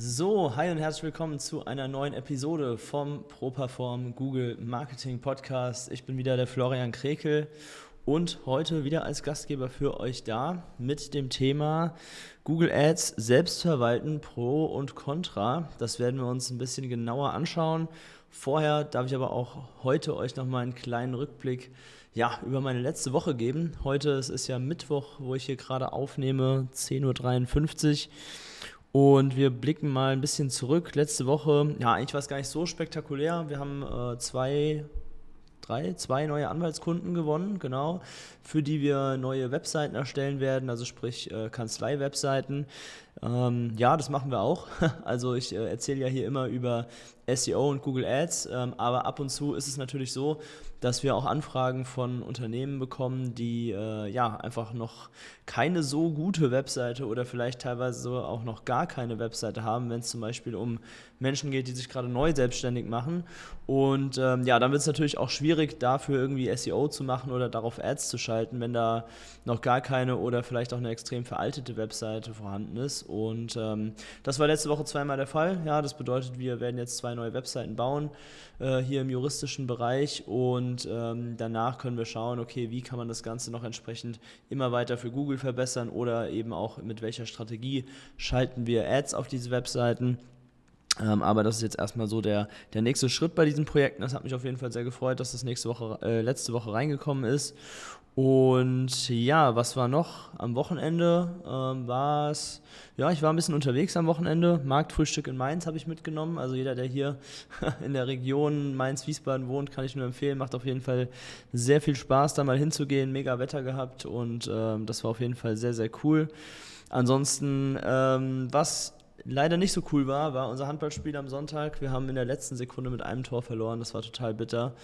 So, hi und herzlich willkommen zu einer neuen Episode vom ProPerform Google Marketing Podcast. Ich bin wieder der Florian Krekel und heute wieder als Gastgeber für euch da mit dem Thema Google Ads selbstverwalten, Pro und Contra. Das werden wir uns ein bisschen genauer anschauen. Vorher darf ich aber auch heute euch nochmal einen kleinen Rückblick ja, über meine letzte Woche geben. Heute es ist ja Mittwoch, wo ich hier gerade aufnehme, 10.53 Uhr. Und wir blicken mal ein bisschen zurück. Letzte Woche, ja, eigentlich war es gar nicht so spektakulär. Wir haben äh, zwei drei, zwei neue Anwaltskunden gewonnen, genau, für die wir neue Webseiten erstellen werden, also sprich äh, Kanzlei-Webseiten. Ähm, ja, das machen wir auch. Also ich äh, erzähle ja hier immer über SEO und Google Ads, ähm, aber ab und zu ist es natürlich so, dass wir auch Anfragen von Unternehmen bekommen, die äh, ja einfach noch keine so gute Webseite oder vielleicht teilweise auch noch gar keine Webseite haben, wenn es zum Beispiel um Menschen geht, die sich gerade neu selbstständig machen. Und ähm, ja, dann wird es natürlich auch schwierig, dafür irgendwie SEO zu machen oder darauf Ads zu schalten, wenn da noch gar keine oder vielleicht auch eine extrem veraltete Webseite vorhanden ist. Und ähm, das war letzte Woche zweimal der Fall. Ja, das bedeutet, wir werden jetzt zwei neue Webseiten bauen äh, hier im juristischen Bereich und ähm, danach können wir schauen, okay, wie kann man das Ganze noch entsprechend immer weiter für Google verbessern oder eben auch mit welcher Strategie schalten wir Ads auf diese Webseiten. Ähm, aber das ist jetzt erstmal so der, der nächste Schritt bei diesen Projekten. Das hat mich auf jeden Fall sehr gefreut, dass das nächste Woche, äh, letzte Woche reingekommen ist. Und ja, was war noch? Am Wochenende ähm, war es, ja, ich war ein bisschen unterwegs am Wochenende. Marktfrühstück in Mainz habe ich mitgenommen. Also jeder, der hier in der Region Mainz-Wiesbaden wohnt, kann ich nur empfehlen. Macht auf jeden Fall sehr viel Spaß, da mal hinzugehen. Mega Wetter gehabt und ähm, das war auf jeden Fall sehr, sehr cool. Ansonsten, ähm, was leider nicht so cool war, war unser Handballspiel am Sonntag. Wir haben in der letzten Sekunde mit einem Tor verloren. Das war total bitter.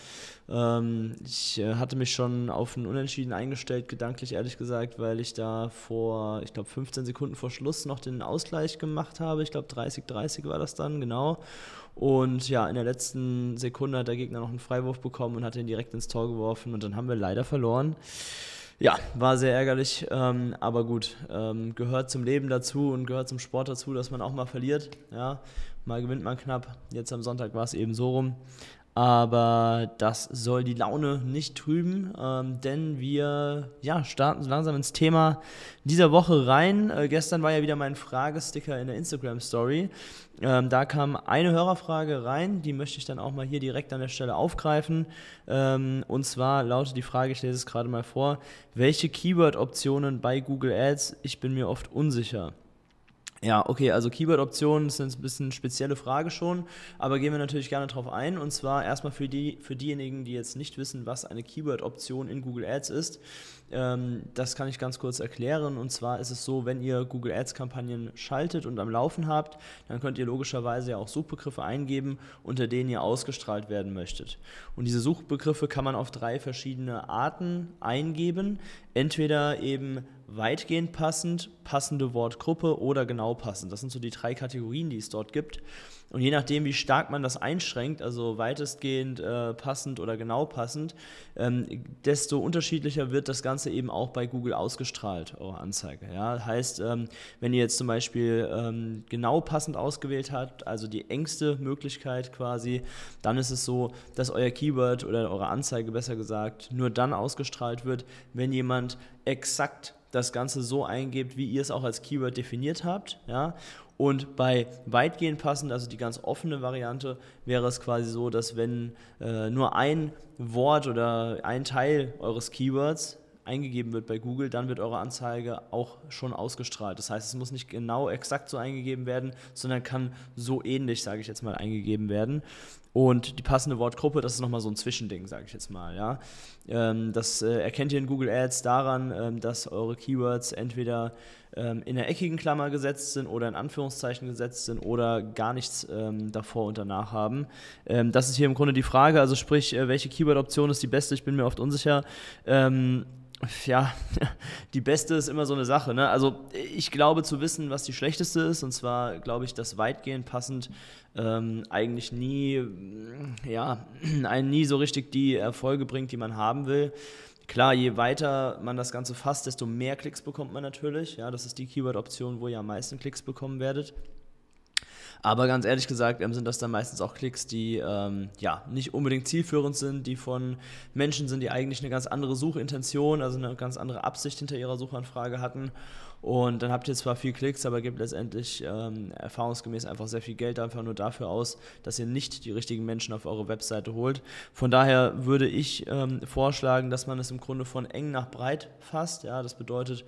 Ähm, ich äh, hatte mich schon auf ein Unentschieden eingestellt, gedanklich ehrlich gesagt, weil ich da vor, ich glaube, 15 Sekunden vor Schluss noch den Ausgleich gemacht habe. Ich glaube, 30-30 war das dann, genau. Und ja, in der letzten Sekunde hat der Gegner noch einen Freiwurf bekommen und hat ihn direkt ins Tor geworfen. Und dann haben wir leider verloren ja, war sehr ärgerlich, ähm, aber gut, ähm, gehört zum Leben dazu und gehört zum Sport dazu, dass man auch mal verliert. Ja, mal gewinnt man knapp. Jetzt am Sonntag war es eben so rum. Aber das soll die Laune nicht trüben, ähm, denn wir ja, starten so langsam ins Thema dieser Woche rein. Äh, gestern war ja wieder mein Fragesticker in der Instagram Story. Ähm, da kam eine Hörerfrage rein, die möchte ich dann auch mal hier direkt an der Stelle aufgreifen. Ähm, und zwar lautet die Frage, ich lese es gerade mal vor, welche Keyword-Optionen bei Google Ads? Ich bin mir oft unsicher. Ja, okay, also Keyword-Optionen ist ein bisschen eine spezielle Frage schon, aber gehen wir natürlich gerne darauf ein. Und zwar erstmal für, die, für diejenigen, die jetzt nicht wissen, was eine Keyword-Option in Google Ads ist. Ähm, das kann ich ganz kurz erklären. Und zwar ist es so, wenn ihr Google Ads-Kampagnen schaltet und am Laufen habt, dann könnt ihr logischerweise ja auch Suchbegriffe eingeben, unter denen ihr ausgestrahlt werden möchtet. Und diese Suchbegriffe kann man auf drei verschiedene Arten eingeben. Entweder eben weitgehend passend, passende Wortgruppe oder genau passend. Das sind so die drei Kategorien, die es dort gibt. Und je nachdem, wie stark man das einschränkt, also weitestgehend äh, passend oder genau passend, ähm, desto unterschiedlicher wird das Ganze eben auch bei Google ausgestrahlt, eure Anzeige. Ja? Heißt, ähm, wenn ihr jetzt zum Beispiel ähm, genau passend ausgewählt habt, also die engste Möglichkeit quasi, dann ist es so, dass euer Keyword oder eure Anzeige besser gesagt nur dann ausgestrahlt wird, wenn jemand exakt das Ganze so eingebt, wie ihr es auch als Keyword definiert habt. Ja? Und bei weitgehend passend, also die ganz offene Variante, wäre es quasi so, dass wenn äh, nur ein Wort oder ein Teil eures Keywords eingegeben wird bei Google, dann wird eure Anzeige auch schon ausgestrahlt. Das heißt, es muss nicht genau exakt so eingegeben werden, sondern kann so ähnlich, sage ich jetzt mal, eingegeben werden. Und die passende Wortgruppe, das ist nochmal so ein Zwischending, sage ich jetzt mal. Ja? Ähm, das äh, erkennt ihr in Google Ads daran, ähm, dass eure Keywords entweder ähm, in der eckigen Klammer gesetzt sind oder in Anführungszeichen gesetzt sind oder gar nichts ähm, davor und danach haben. Ähm, das ist hier im Grunde die Frage, also sprich, äh, welche Keyword-Option ist die beste? Ich bin mir oft unsicher. Ja, die beste ist immer so eine Sache. Ne? Also ich glaube zu wissen, was die schlechteste ist. Und zwar glaube ich, dass weitgehend passend ähm, eigentlich nie, ja, einen nie so richtig die Erfolge bringt, die man haben will. Klar, je weiter man das Ganze fasst, desto mehr Klicks bekommt man natürlich. Ja, das ist die Keyword-Option, wo ihr am meisten Klicks bekommen werdet. Aber ganz ehrlich gesagt ähm, sind das dann meistens auch Klicks, die ähm, ja nicht unbedingt zielführend sind, die von Menschen sind, die eigentlich eine ganz andere Suchintention, also eine ganz andere Absicht hinter ihrer Suchanfrage hatten. Und dann habt ihr zwar viel Klicks, aber gebt letztendlich ähm, erfahrungsgemäß einfach sehr viel Geld einfach nur dafür aus, dass ihr nicht die richtigen Menschen auf eure Webseite holt. Von daher würde ich ähm, vorschlagen, dass man es im Grunde von eng nach breit fasst. Ja, das bedeutet,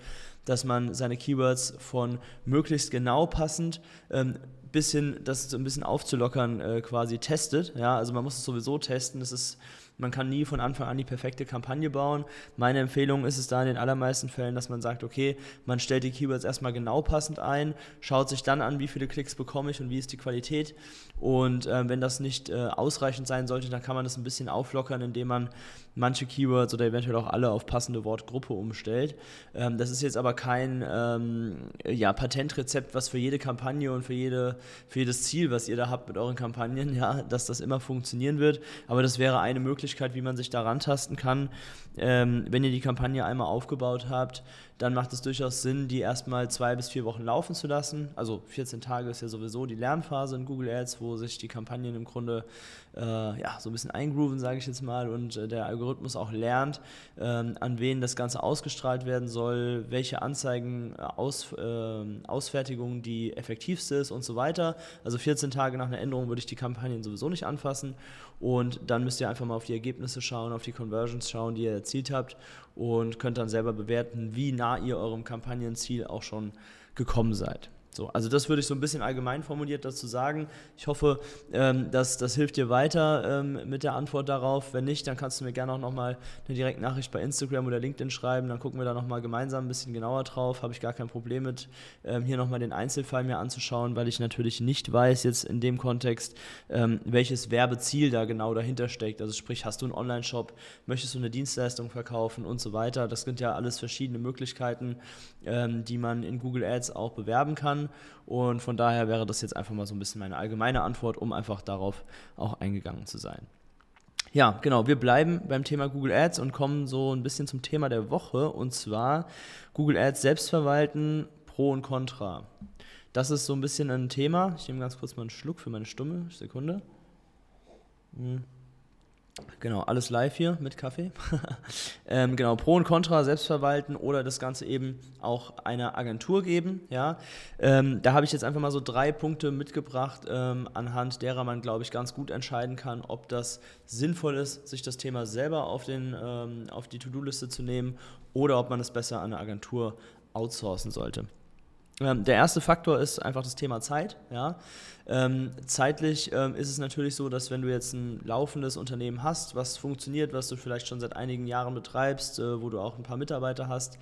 dass man seine Keywords von möglichst genau passend ähm, bisschen, das so ein bisschen aufzulockern, äh, quasi testet. Ja, also man muss es sowieso testen. Das ist, man kann nie von Anfang an die perfekte Kampagne bauen. Meine Empfehlung ist es da in den allermeisten Fällen, dass man sagt, okay, man stellt die Keywords erstmal genau passend ein, schaut sich dann an, wie viele Klicks bekomme ich und wie ist die Qualität. Und äh, wenn das nicht äh, ausreichend sein sollte, dann kann man das ein bisschen auflockern, indem man manche Keywords oder eventuell auch alle auf passende Wortgruppe umstellt. Ähm, das ist jetzt aber kein ähm, ja, Patentrezept, was für jede Kampagne und für, jede, für jedes Ziel, was ihr da habt mit euren Kampagnen, ja, dass das immer funktionieren wird. Aber das wäre eine Möglichkeit, wie man sich da rantasten kann. Ähm, wenn ihr die Kampagne einmal aufgebaut habt, dann macht es durchaus Sinn, die erstmal zwei bis vier Wochen laufen zu lassen. Also 14 Tage ist ja sowieso die Lernphase in Google Ads, wo sich die Kampagnen im Grunde äh, ja, so ein bisschen eingrooven, sage ich jetzt mal, und äh, der Algorithmus auch lernt, äh, an wen das Ganze ausgestrahlt werden soll, welche Anzeigen, äh, Aus, ähm, Ausfertigung die effektivste ist und so weiter. Also 14 Tage nach einer Änderung würde ich die Kampagnen sowieso nicht anfassen und dann müsst ihr einfach mal auf die Ergebnisse schauen, auf die Conversions schauen, die ihr erzielt habt und könnt dann selber bewerten, wie nah ihr eurem Kampagnenziel auch schon gekommen seid. So, also das würde ich so ein bisschen allgemein formuliert dazu sagen. Ich hoffe, ähm, dass das hilft dir weiter ähm, mit der Antwort darauf. Wenn nicht, dann kannst du mir gerne auch nochmal eine direkte Nachricht bei Instagram oder LinkedIn schreiben. Dann gucken wir da nochmal gemeinsam ein bisschen genauer drauf. Habe ich gar kein Problem mit, ähm, hier nochmal den Einzelfall mir anzuschauen, weil ich natürlich nicht weiß jetzt in dem Kontext, ähm, welches Werbeziel da genau dahinter steckt. Also sprich, hast du einen Online-Shop, möchtest du eine Dienstleistung verkaufen und so weiter. Das sind ja alles verschiedene Möglichkeiten, ähm, die man in Google Ads auch bewerben kann. Und von daher wäre das jetzt einfach mal so ein bisschen meine allgemeine Antwort, um einfach darauf auch eingegangen zu sein. Ja, genau, wir bleiben beim Thema Google Ads und kommen so ein bisschen zum Thema der Woche und zwar Google Ads selbst verwalten, Pro und Contra. Das ist so ein bisschen ein Thema. Ich nehme ganz kurz mal einen Schluck für meine Stumme. Sekunde. Hm. Genau, alles live hier mit Kaffee. ähm, genau, Pro und Contra selbst verwalten oder das Ganze eben auch einer Agentur geben. Ja, ähm, da habe ich jetzt einfach mal so drei Punkte mitgebracht, ähm, anhand derer man, glaube ich, ganz gut entscheiden kann, ob das sinnvoll ist, sich das Thema selber auf, den, ähm, auf die To-Do-Liste zu nehmen oder ob man es besser an eine Agentur outsourcen sollte. Ähm, der erste Faktor ist einfach das Thema Zeit. Ja. Ähm, zeitlich ähm, ist es natürlich so, dass wenn du jetzt ein laufendes Unternehmen hast, was funktioniert, was du vielleicht schon seit einigen Jahren betreibst, äh, wo du auch ein paar Mitarbeiter hast,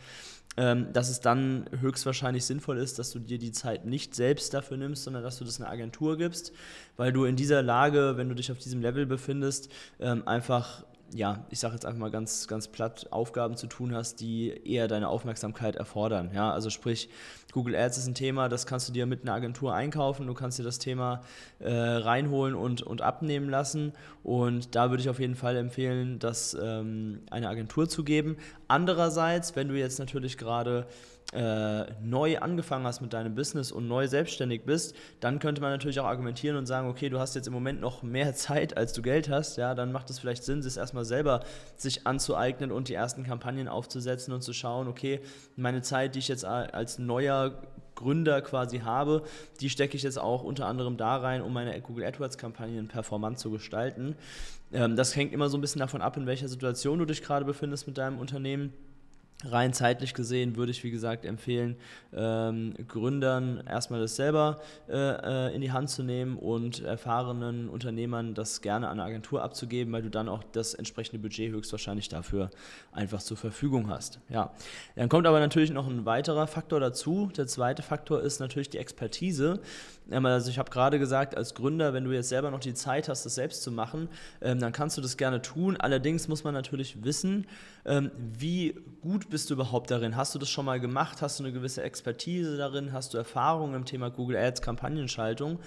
dass es dann höchstwahrscheinlich sinnvoll ist, dass du dir die Zeit nicht selbst dafür nimmst, sondern dass du das einer Agentur gibst, weil du in dieser Lage, wenn du dich auf diesem Level befindest, einfach ja, ich sage jetzt einfach mal ganz, ganz platt, Aufgaben zu tun hast, die eher deine Aufmerksamkeit erfordern. Ja, also sprich, Google Ads ist ein Thema, das kannst du dir mit einer Agentur einkaufen, du kannst dir das Thema äh, reinholen und, und abnehmen lassen. Und da würde ich auf jeden Fall empfehlen, das ähm, eine Agentur zu geben. Andererseits, wenn du jetzt natürlich gerade äh, neu angefangen hast mit deinem Business und neu selbstständig bist, dann könnte man natürlich auch argumentieren und sagen, okay, du hast jetzt im Moment noch mehr Zeit, als du Geld hast, ja, dann macht es vielleicht Sinn, sich erstmal selber sich anzueignen und die ersten Kampagnen aufzusetzen und zu schauen, okay, meine Zeit, die ich jetzt als neuer Gründer quasi habe, die stecke ich jetzt auch unter anderem da rein, um meine Google AdWords-Kampagnen performant zu gestalten. Ähm, das hängt immer so ein bisschen davon ab, in welcher Situation du dich gerade befindest mit deinem Unternehmen. Rein zeitlich gesehen würde ich, wie gesagt, empfehlen, ähm, Gründern erstmal das selber äh, äh, in die Hand zu nehmen und erfahrenen Unternehmern das gerne an eine Agentur abzugeben, weil du dann auch das entsprechende Budget höchstwahrscheinlich dafür einfach zur Verfügung hast. Ja. Dann kommt aber natürlich noch ein weiterer Faktor dazu. Der zweite Faktor ist natürlich die Expertise. Also ich habe gerade gesagt, als Gründer, wenn du jetzt selber noch die Zeit hast, das selbst zu machen, ähm, dann kannst du das gerne tun. Allerdings muss man natürlich wissen, ähm, wie gut bist du überhaupt darin? Hast du das schon mal gemacht? Hast du eine gewisse Expertise darin? Hast du Erfahrung im Thema Google Ads, Kampagnenschaltung?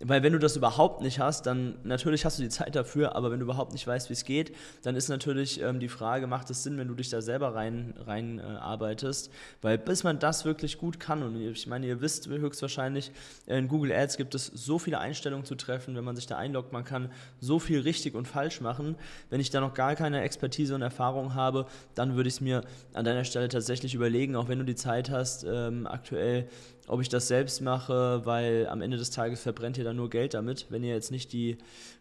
Weil wenn du das überhaupt nicht hast, dann natürlich hast du die Zeit dafür, aber wenn du überhaupt nicht weißt, wie es geht, dann ist natürlich ähm, die Frage, macht es Sinn, wenn du dich da selber rein, rein äh, arbeitest? Weil bis man das wirklich gut kann, und ich meine, ihr wisst höchstwahrscheinlich, in Google Ads gibt es so viele Einstellungen zu treffen, wenn man sich da einloggt, man kann so viel richtig und falsch machen. Wenn ich da noch gar keine Expertise und Erfahrung habe, dann würde ich es mir an deiner Stelle tatsächlich überlegen, auch wenn du die Zeit hast, ähm, aktuell ob ich das selbst mache, weil am Ende des Tages verbrennt ihr dann nur Geld damit. Wenn ihr jetzt nicht die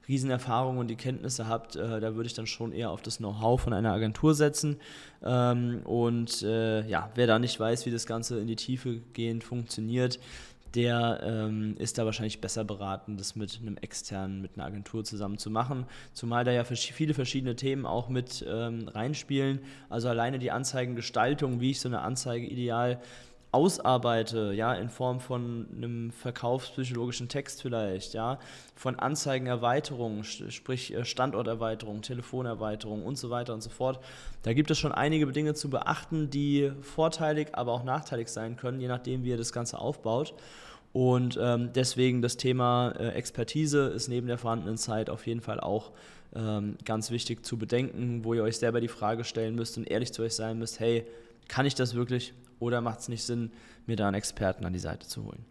Riesenerfahrung und die Kenntnisse habt, äh, da würde ich dann schon eher auf das Know-how von einer Agentur setzen. Ähm, und äh, ja, wer da nicht weiß, wie das Ganze in die Tiefe gehend funktioniert, der ähm, ist da wahrscheinlich besser beraten, das mit einem externen, mit einer Agentur zusammen zu machen. Zumal da ja viele verschiedene Themen auch mit ähm, reinspielen. Also alleine die Anzeigengestaltung, wie ich so eine Anzeige ideal ausarbeite, ja, in Form von einem verkaufspsychologischen Text vielleicht, ja, von Anzeigenerweiterung, sprich äh, Standorterweiterung, Telefonerweiterung und so weiter und so fort. Da gibt es schon einige Dinge zu beachten, die vorteilig, aber auch nachteilig sein können, je nachdem, wie ihr das Ganze aufbaut. Und ähm, deswegen das Thema äh, Expertise ist neben der vorhandenen Zeit auf jeden Fall auch ähm, ganz wichtig zu bedenken, wo ihr euch selber die Frage stellen müsst und ehrlich zu euch sein müsst, hey, kann ich das wirklich? oder macht es nicht Sinn, mir da einen Experten an die Seite zu holen?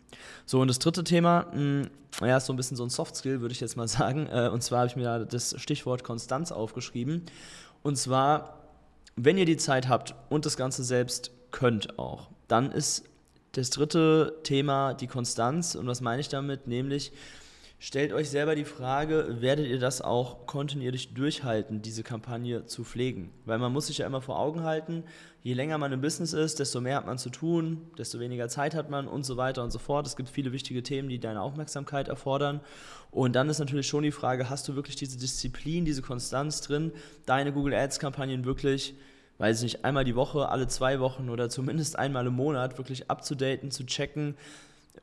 So, und das dritte Thema, mh, hm, ja, ist so ein bisschen so ein Soft-Skill, würde ich jetzt mal sagen. Äh, und zwar habe ich mir da das Stichwort Konstanz aufgeschrieben. Und zwar, wenn ihr die Zeit habt und das Ganze selbst könnt auch, dann ist das dritte Thema die Konstanz. Und was meine ich damit? Nämlich, Stellt euch selber die Frage, werdet ihr das auch kontinuierlich durchhalten, diese Kampagne zu pflegen? Weil man muss sich ja immer vor Augen halten, je länger man im Business ist, desto mehr hat man zu tun, desto weniger Zeit hat man und so weiter und so fort. Es gibt viele wichtige Themen, die deine Aufmerksamkeit erfordern. Und dann ist natürlich schon die Frage, hast du wirklich diese Disziplin, diese Konstanz drin, deine Google Ads-Kampagnen wirklich weiß ich nicht, einmal die Woche, alle zwei Wochen oder zumindest einmal im Monat wirklich abzudaten, zu checken,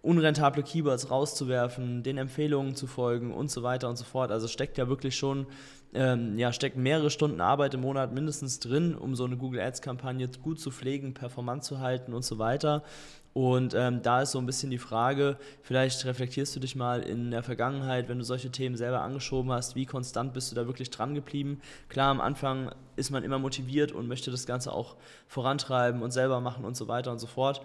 unrentable Keywords rauszuwerfen, den Empfehlungen zu folgen und so weiter und so fort. Also steckt ja wirklich schon, ähm, ja, steckt mehrere Stunden Arbeit im Monat mindestens drin, um so eine Google Ads-Kampagne gut zu pflegen, performant zu halten und so weiter. Und ähm, da ist so ein bisschen die Frage, vielleicht reflektierst du dich mal in der Vergangenheit, wenn du solche Themen selber angeschoben hast, wie konstant bist du da wirklich dran geblieben? Klar, am Anfang ist man immer motiviert und möchte das Ganze auch vorantreiben und selber machen und so weiter und so fort.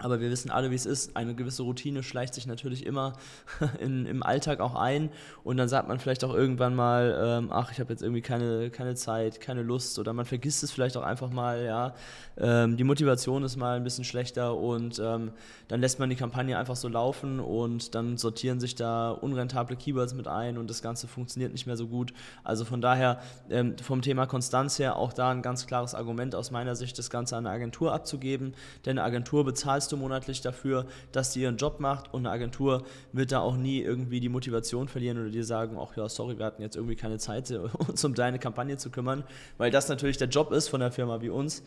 Aber wir wissen alle, wie es ist. Eine gewisse Routine schleicht sich natürlich immer in, im Alltag auch ein. Und dann sagt man vielleicht auch irgendwann mal, ähm, ach, ich habe jetzt irgendwie keine, keine Zeit, keine Lust. Oder man vergisst es vielleicht auch einfach mal, ja. Ähm, die Motivation ist mal ein bisschen schlechter und ähm, dann lässt man die Kampagne einfach so laufen und dann sortieren sich da unrentable Keywords mit ein und das Ganze funktioniert nicht mehr so gut. Also von daher ähm, vom Thema Konstanz her auch da ein ganz klares Argument aus meiner Sicht, das Ganze an eine Agentur abzugeben. Denn eine Agentur bezahlt zahlst du monatlich dafür, dass die ihren Job macht und eine Agentur wird da auch nie irgendwie die Motivation verlieren oder dir sagen, ach ja, sorry, wir hatten jetzt irgendwie keine Zeit, uns um deine Kampagne zu kümmern, weil das natürlich der Job ist von der Firma wie uns.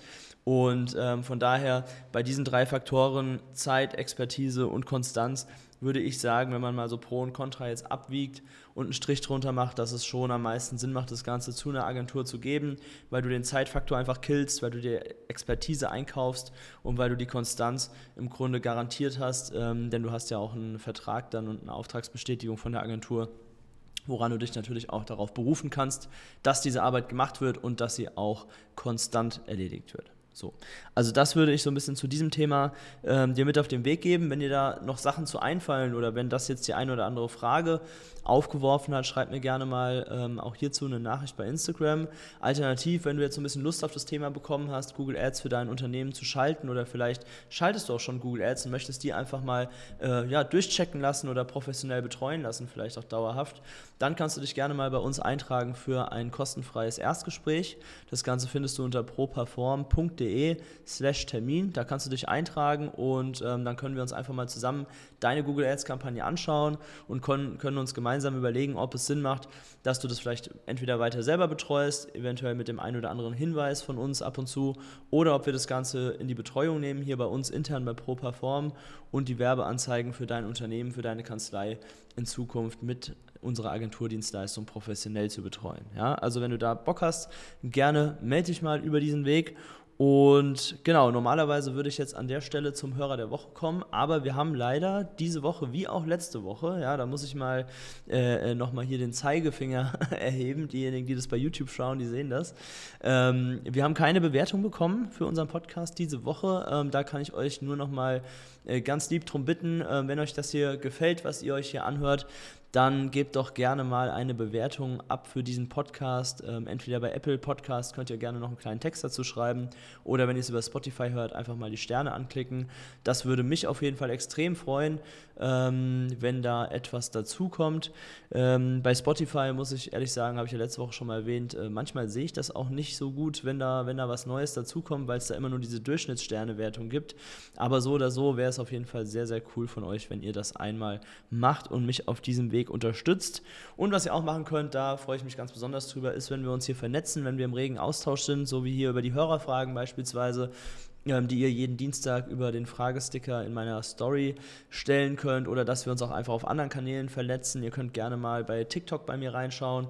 Und ähm, von daher bei diesen drei Faktoren, Zeit, Expertise und Konstanz, würde ich sagen, wenn man mal so Pro und Contra jetzt abwiegt und einen Strich drunter macht, dass es schon am meisten Sinn macht, das Ganze zu einer Agentur zu geben, weil du den Zeitfaktor einfach killst, weil du dir Expertise einkaufst und weil du die Konstanz im Grunde garantiert hast, ähm, denn du hast ja auch einen Vertrag dann und eine Auftragsbestätigung von der Agentur woran du dich natürlich auch darauf berufen kannst, dass diese Arbeit gemacht wird und dass sie auch konstant erledigt wird. So. Also das würde ich so ein bisschen zu diesem Thema ähm, dir mit auf den Weg geben. Wenn dir da noch Sachen zu einfallen oder wenn das jetzt die eine oder andere Frage aufgeworfen hat, schreib mir gerne mal ähm, auch hierzu eine Nachricht bei Instagram. Alternativ, wenn du jetzt so ein bisschen Lust auf das Thema bekommen hast, Google Ads für dein Unternehmen zu schalten oder vielleicht schaltest du auch schon Google Ads und möchtest die einfach mal äh, ja, durchchecken lassen oder professionell betreuen lassen, vielleicht auch dauerhaft, dann kannst du dich gerne mal bei uns eintragen für ein kostenfreies Erstgespräch. Das Ganze findest du unter properform.de slash Termin. Da kannst du dich eintragen und ähm, dann können wir uns einfach mal zusammen deine Google Ads Kampagne anschauen und können, können uns gemeinsam überlegen, ob es Sinn macht, dass du das vielleicht entweder weiter selber betreust, eventuell mit dem einen oder anderen Hinweis von uns ab und zu, oder ob wir das Ganze in die Betreuung nehmen, hier bei uns intern bei ProPerform und die Werbeanzeigen für dein Unternehmen, für deine Kanzlei in Zukunft mit unserer Agenturdienstleistung professionell zu betreuen. Ja, also wenn du da Bock hast, gerne melde dich mal über diesen Weg und genau, normalerweise würde ich jetzt an der Stelle zum Hörer der Woche kommen, aber wir haben leider diese Woche wie auch letzte Woche, ja, da muss ich mal äh, nochmal hier den Zeigefinger erheben. Diejenigen, die das bei YouTube schauen, die sehen das. Ähm, wir haben keine Bewertung bekommen für unseren Podcast diese Woche. Ähm, da kann ich euch nur nochmal äh, ganz lieb drum bitten, äh, wenn euch das hier gefällt, was ihr euch hier anhört, dann gebt doch gerne mal eine Bewertung ab für diesen Podcast. Ähm, entweder bei Apple Podcast könnt ihr gerne noch einen kleinen Text dazu schreiben oder wenn ihr es über Spotify hört, einfach mal die Sterne anklicken. Das würde mich auf jeden Fall extrem freuen, ähm, wenn da etwas dazukommt. Ähm, bei Spotify muss ich ehrlich sagen, habe ich ja letzte Woche schon mal erwähnt, äh, manchmal sehe ich das auch nicht so gut, wenn da, wenn da was Neues dazukommt, weil es da immer nur diese Durchschnittssternewertung gibt. Aber so oder so wäre es auf jeden Fall sehr, sehr cool von euch, wenn ihr das einmal macht und mich auf diesem Weg Weg unterstützt. Und was ihr auch machen könnt, da freue ich mich ganz besonders drüber, ist, wenn wir uns hier vernetzen, wenn wir im regen Austausch sind, so wie hier über die Hörerfragen beispielsweise ähm, die ihr jeden Dienstag über den Fragesticker in meiner Story stellen könnt oder dass wir uns auch einfach auf anderen Kanälen vernetzen. Ihr könnt gerne mal bei TikTok bei mir reinschauen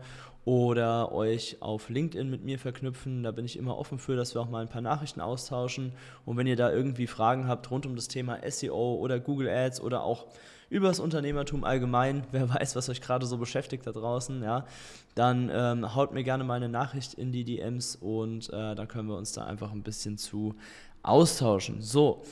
oder euch auf LinkedIn mit mir verknüpfen. Da bin ich immer offen für, dass wir auch mal ein paar Nachrichten austauschen. Und wenn ihr da irgendwie Fragen habt rund um das Thema SEO oder Google Ads oder auch über das Unternehmertum allgemein, wer weiß, was euch gerade so beschäftigt da draußen, ja, dann ähm, haut mir gerne mal eine Nachricht in die DMs und äh, dann können wir uns da einfach ein bisschen zu austauschen. So,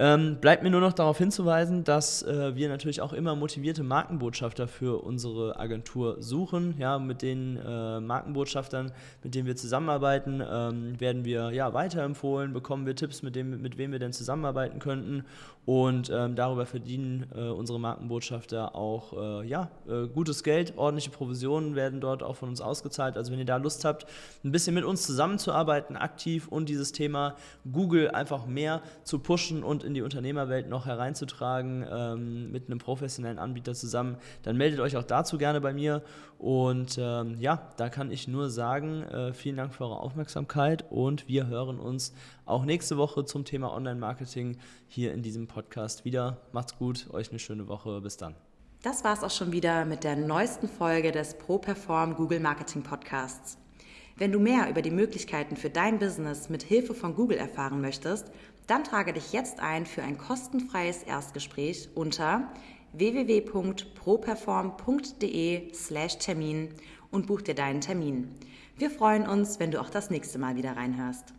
ähm, bleibt mir nur noch darauf hinzuweisen, dass äh, wir natürlich auch immer motivierte Markenbotschafter für unsere Agentur suchen. Ja, mit den äh, Markenbotschaftern, mit denen wir zusammenarbeiten, ähm, werden wir ja weiterempfohlen, bekommen wir Tipps, mit, dem, mit wem wir denn zusammenarbeiten könnten. Und ähm, darüber verdienen äh, unsere Markenbotschafter auch äh, ja, äh, gutes Geld. Ordentliche Provisionen werden dort auch von uns ausgezahlt. Also wenn ihr da Lust habt, ein bisschen mit uns zusammenzuarbeiten, aktiv und dieses Thema Google einfach mehr zu pushen und in die Unternehmerwelt noch hereinzutragen ähm, mit einem professionellen Anbieter zusammen, dann meldet euch auch dazu gerne bei mir. Und ähm, ja, da kann ich nur sagen, äh, vielen Dank für eure Aufmerksamkeit und wir hören uns auch nächste Woche zum Thema Online-Marketing hier in diesem Podcast wieder. Macht's gut, euch eine schöne Woche. Bis dann. Das war's auch schon wieder mit der neuesten Folge des ProPerform Google Marketing Podcasts. Wenn du mehr über die Möglichkeiten für dein Business mit Hilfe von Google erfahren möchtest, dann trage dich jetzt ein für ein kostenfreies Erstgespräch unter www.properform.de/termin und buch dir deinen Termin. Wir freuen uns, wenn du auch das nächste Mal wieder reinhörst.